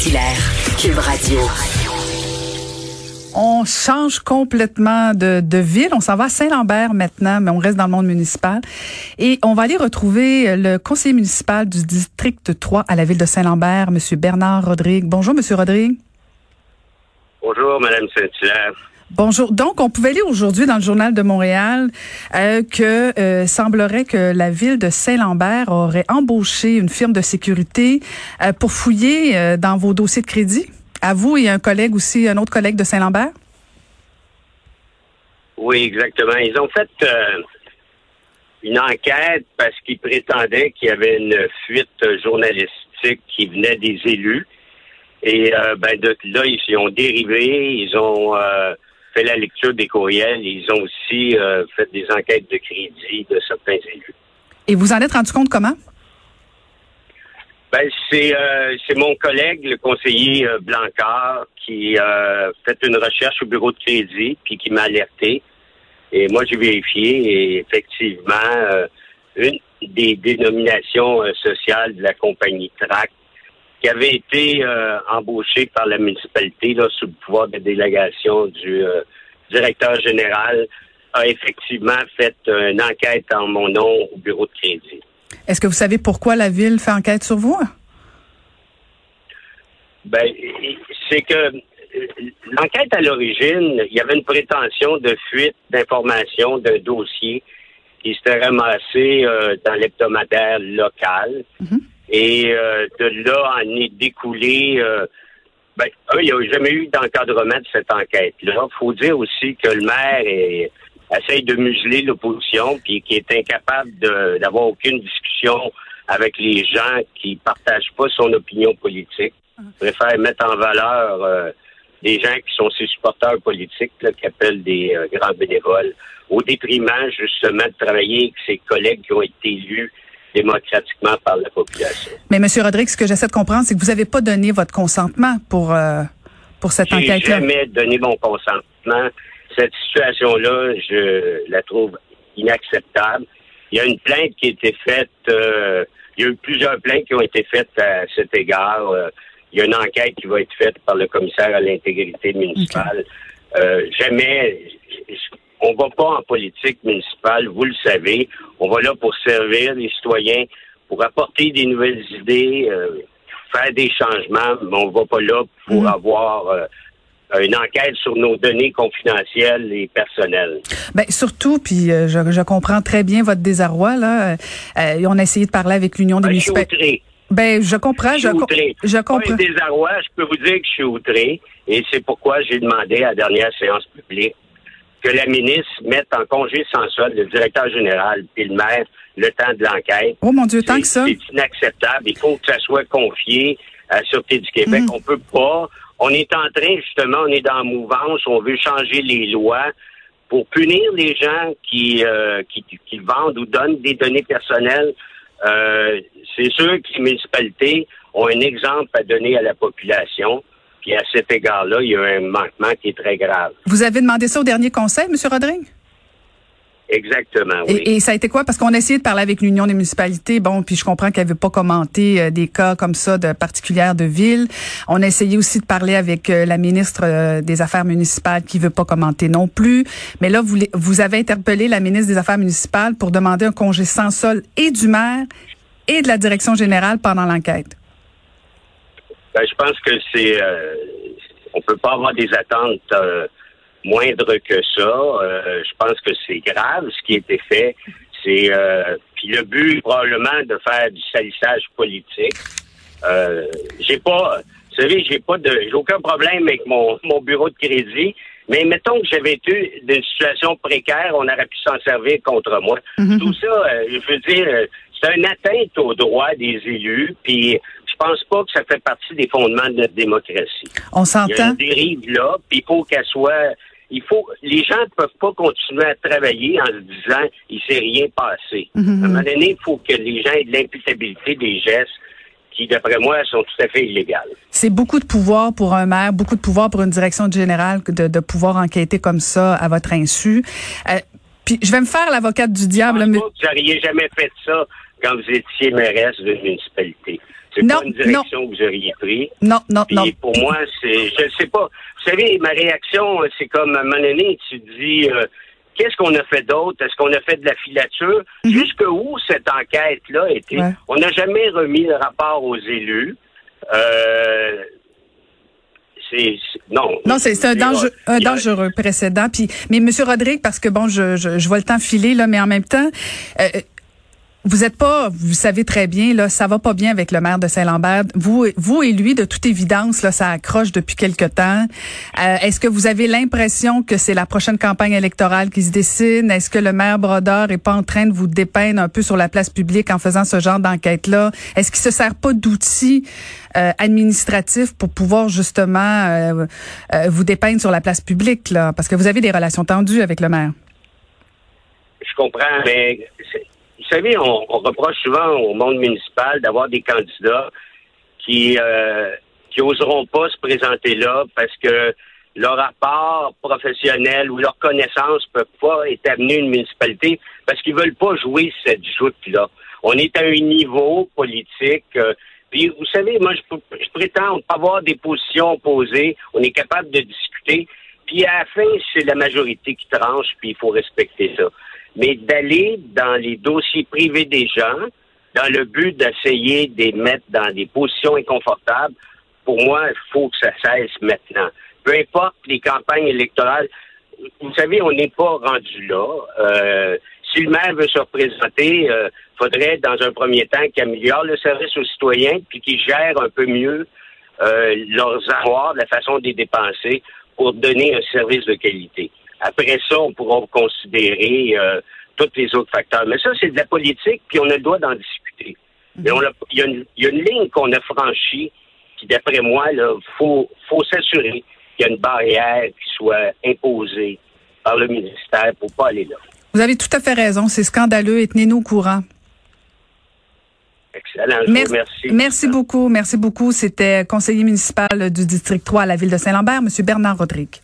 Saint-Hilaire, Cube Radio. On change complètement de, de ville. On s'en va à Saint-Lambert maintenant, mais on reste dans le monde municipal. Et on va aller retrouver le conseiller municipal du district 3 à la ville de Saint-Lambert, M. Bernard Rodrigue. Bonjour, M. Rodrigue. Bonjour, Mme Saint-Hilaire. Bonjour. Donc, on pouvait lire aujourd'hui dans le journal de Montréal euh, que euh, semblerait que la ville de Saint-Lambert aurait embauché une firme de sécurité euh, pour fouiller dans vos dossiers de crédit. À vous et un collègue aussi, un autre collègue de Saint-Lambert. Oui, exactement. Ils ont fait une enquête parce qu'ils prétendaient qu'il y avait une fuite journalistique qui venait des élus. Et ben de là, ils ont dérivé. Ils ont fait la lecture des courriels. Ils ont aussi euh, fait des enquêtes de crédit de certains élus. Et vous en êtes rendu compte comment? Ben, c'est euh, c'est mon collègue, le conseiller euh, Blancard, qui a fait une recherche au bureau de crédit, puis qui m'a alerté. Et moi, j'ai vérifié, et effectivement, une des dénominations sociales de la compagnie TRAC, qui avait été euh, embauchée par la municipalité là, sous le pouvoir de délégation du euh, directeur général, a effectivement fait une enquête en mon nom au bureau de crédit. Est-ce que vous savez pourquoi la ville fait enquête sur vous? Ben, c'est que euh, l'enquête à l'origine, il y avait une prétention de fuite d'informations d'un dossier qui s'était ramassé euh, dans l'hebdomadaire local. Mhm. Et euh, de là en est découlé. euh, ben, un, il n'y a jamais eu d'encadrement de cette enquête-là. Il faut dire aussi que le maire est- essaye de museler l'opposition, puis qui est incapable d'avoir aucune discussion avec les gens qui partagent pas son opinion politique. Il préfère mettre en valeur euh, des gens qui sont ses supporters politiques, là, qui appellent des euh, grands bénévoles, au détriment justement de travailler avec ses collègues qui ont été élus démocratiquement par la population. Mais M. Rodrigue, ce que j'essaie de comprendre, c'est que vous n'avez pas donné votre consentement pour, euh, pour cette J'ai enquête-là. jamais donné mon consentement. Cette situation-là, je la trouve inacceptable. Il y a une plainte qui a été faite. euh, il y a eu plusieurs plaintes qui ont été faites à cet égard. Euh, il y a une enquête qui va être faite par le commissaire à l'intégrité municipale. Euh, jamais, on va pas en politique municipale, vous le savez. On va là pour servir les citoyens, pour apporter des nouvelles idées, euh, faire des changements, mais on va pas là pour Mhm. avoir euh, une enquête sur nos données confidentielles et personnelles. Ben surtout, puis euh, je, je comprends très bien votre désarroi là. On a essayé de parler avec l'Union des Ben, municipalités. Ben je comprends, Je je, je comprends. désarroi, je peux vous dire que je suis outré et c'est pourquoi j'ai demandé à la dernière séance publique que la ministre mette en congé sans solde le directeur général et le maire le temps de l'enquête. Oh mon Dieu, tant que ça. C'est inacceptable. Il faut que ça soit confié à la Sûreté du Québec. Mhm. On peut pas. On est en train, justement, on est dans la mouvance, on veut changer les lois pour punir les gens qui, euh, qui, qui vendent ou donnent des données personnelles. Euh, c'est sûr que les municipalités ont un exemple à donner à la population. Puis à cet égard-là, il y a un manquement qui est très grave. Vous avez demandé ça au dernier conseil, M. Rodrigue? Exactement, oui. Et, et ça a été quoi? Parce qu'on a essayé de parler avec l'Union des municipalités. Bon, puis je comprends qu'elle veut pas commenter euh, des cas comme ça de particulières de ville. On a essayé aussi de parler avec euh, la ministre euh, des Affaires municipales qui veut pas commenter non plus. Mais là, vous, vous avez interpellé la ministre des Affaires municipales pour demander un congé sans sol et du maire et de la direction générale pendant l'enquête. Ben, je pense que c'est. euh, on peut pas avoir des attentes euh, moindres que ça. Euh, je pense que c'est grave ce qui a été fait. C'est euh, puis le but probablement de faire du salissage politique. Euh, j'ai pas. Vous savez, j'ai pas de. J'ai aucun problème avec mon, mon bureau de crédit. Mais mettons que j'avais été d'une situation précaire, on aurait pu s'en servir contre moi. Mhm. Tout ça, euh, je veux dire, c'est une atteinte aux droits des élus. Puis pense pas que ça fait partie des fondements de notre démocratie. On Il y a s'entend? une dérive là, puis il faut qu'elle soit. Il faut. Les gens ne peuvent pas continuer à travailler en se disant il s'est rien passé. Mhm. À un moment donné, il faut que les gens aient de l'imputabilité des gestes qui, d'après moi, sont tout à fait illégales. C'est beaucoup de pouvoir pour un maire, beaucoup de pouvoir pour une direction générale de, de pouvoir enquêter comme ça à votre insu. Euh, puis je vais me faire l'avocate du Je diable. pense mais- pas que vous n'auriez jamais fait ça quand vous étiez mairesse d'une municipalité. C'est pas une direction que vous auriez pris. Non, non, non. pour moi, c'est, je sais pas. Vous savez, ma réaction, c'est comme à un moment donné, tu dis, euh, qu'est-ce qu'on a fait d'autre? Est-ce qu'on a fait de la filature? Mm-hmm. Jusque où cette enquête-là été? On n'a jamais remis le rapport aux élus. Euh, c'est non. Non, c'est un, un dangereux précédent. Puis, mais Monsieur Rodrigue, parce que bon, je, je, je vois le temps filer là, mais en même temps, euh, vous êtes pas, vous savez très bien, là, ça va pas bien avec le maire de Saint-Lambert. Vous, vous et lui, de toute évidence, là, ça accroche depuis quelque temps. Euh, est-ce que vous avez l'impression que c'est la prochaine campagne électorale qui se dessine? Est-ce que le maire Brodeur est pas en train de vous dépeindre un peu sur la place publique en faisant ce genre d'enquête-là? Est-ce qu'il se sert pas d'outils euh, administratifs pour pouvoir justement euh, vous dépeindre sur la place publique, là? Parce que vous avez des relations tendues avec le maire. Je comprends, mais vous savez, on, reproche souvent au monde municipal d'avoir des candidats qui euh, qui oseront pas se présenter là parce que leur rapport professionnel ou leur connaissance ne peuvent pas établir une municipalité parce qu'ils veulent pas jouer cette joute-là. On est à un niveau politique. Euh, puis vous savez, moi je, je prétends pas avoir des positions opposées. On est capable de discuter. Puis à la fin, c'est la majorité qui tranche, puis il faut respecter ça mais d'aller dans les dossiers privés des gens dans le but d'essayer de les mettre dans des positions inconfortables, pour moi, il faut que ça cesse maintenant. Peu importe les campagnes électorales, vous savez, on n'est pas rendu là. Euh, si le maire veut se représenter, il euh, faudrait, dans un premier temps, qu'il améliore le service aux citoyens, puis qu'il gère un peu mieux euh, leurs avoirs, la façon de les dépenser, pour donner un service de qualité. Après ça, on pourra considérer euh, tous les autres facteurs. Mais ça, c'est de la politique, puis on a le droit d'en discuter. Mhm. Mais il y, a une ligne qu'on a franchie, qui, d'après moi, il faut, faut s'assurer qu'il y a une barrière qui soit imposée par le ministère pour pas aller là. Vous avez tout à fait raison. C'est scandaleux et tenez-nous au courant. Excellent. merci. Merci beaucoup. Merci beaucoup. C'était conseiller municipal du district 3 à la ville de Saint-Lambert, M. Bernard Rodrigue.